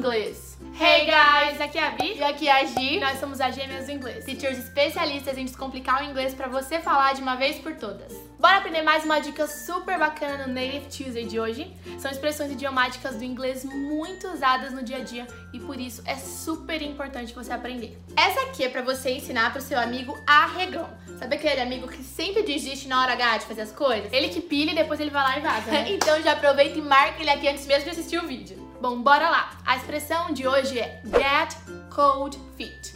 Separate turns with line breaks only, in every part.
inglês. Hey guys, aqui é a Vi
E aqui é a Gi,
nós somos as Gêmeas do Inglês.
teachers especialistas em descomplicar o inglês pra você falar de uma vez por todas.
Bora aprender mais uma dica super bacana no Native Tuesday de hoje. São expressões idiomáticas do inglês muito usadas no dia a dia e por isso é super importante você aprender.
Essa aqui é pra você ensinar pro seu amigo arregão. Sabe aquele amigo que sempre desiste na hora H de fazer as coisas?
Ele que pilha e depois ele vai lá e vaza, né?
então já aproveita e marca ele aqui antes mesmo de assistir o vídeo.
Bom, bora lá. A expressão de hoje é get cold feet.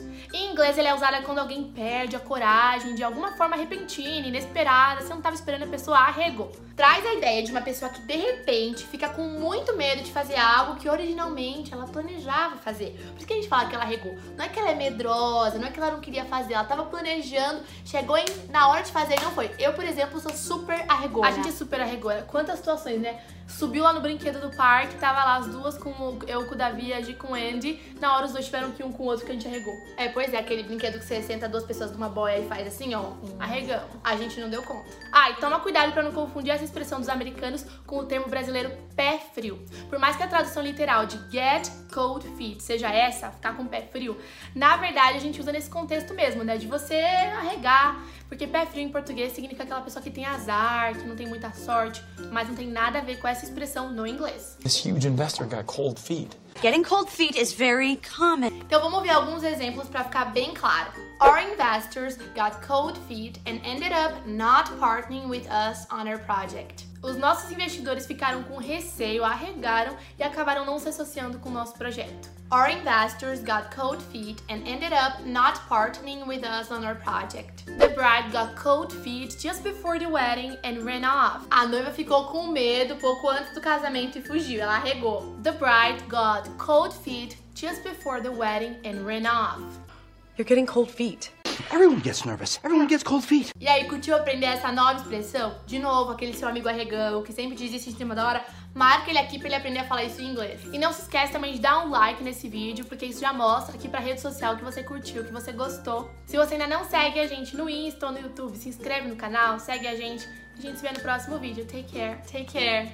Inglês, ele é usada quando alguém perde a coragem de alguma forma repentina, inesperada, você não estava esperando a pessoa arregou.
Traz a ideia de uma pessoa que de repente fica com muito medo de fazer algo que originalmente ela planejava fazer. Por isso que a gente fala que ela regou. Não é que ela é medrosa, não é que ela não queria fazer, ela tava planejando, chegou em, na hora de fazer e não foi. Eu, por exemplo, sou super arregona.
A gente é super arregona. Quantas situações, né? Subiu lá no brinquedo do parque, tava lá as duas com o, eu com o Davi e a com o Andy. Na hora os dois tiveram que ir um com o outro que a gente arregou.
É, pois é, aquele brinquedo que você senta duas pessoas numa boia e faz assim, ó.
Arregamos.
A gente não deu conta.
Ah, e toma cuidado pra não confundir essa expressão dos americanos com o termo brasileiro pé frio. Por mais que a tradução literal de get cold feet seja essa, ficar com o pé frio, na verdade a gente usa nesse contexto mesmo, né? De você arregar. Porque pé frio em português significa aquela pessoa que tem azar, que não tem muita sorte, mas não tem nada a ver com essa expressão no inglês.
This huge investor got cold feet.
Getting cold feet is very common.
Então vamos ver alguns exemplos pra ficar bem claro. Our investors got cold feet and ended up not partnering with us on our project.
Os nossos investidores ficaram com receio, arregaram e acabaram não se associando com o nosso projeto.
Our investors got cold feet and ended up not partnering with us on our project.
The bride got cold feet just before the wedding and ran off.
A noiva ficou com medo pouco antes do casamento e fugiu, ela arregou.
The bride got cold feet just before the wedding and ran off.
You're getting cold feet.
Everyone gets nervous. Everyone gets cold feet.
E aí, curtiu aprender essa nova expressão? De novo, aquele seu amigo arregão que sempre desiste em cima da hora, marca ele aqui pra ele aprender a falar isso em inglês.
E não se esquece também de dar um like nesse vídeo, porque isso já mostra aqui pra rede social que você curtiu, que você gostou. Se você ainda não segue a gente no Insta ou no YouTube, se inscreve no canal, segue a gente. A gente se vê no próximo vídeo. Take care.
Take care.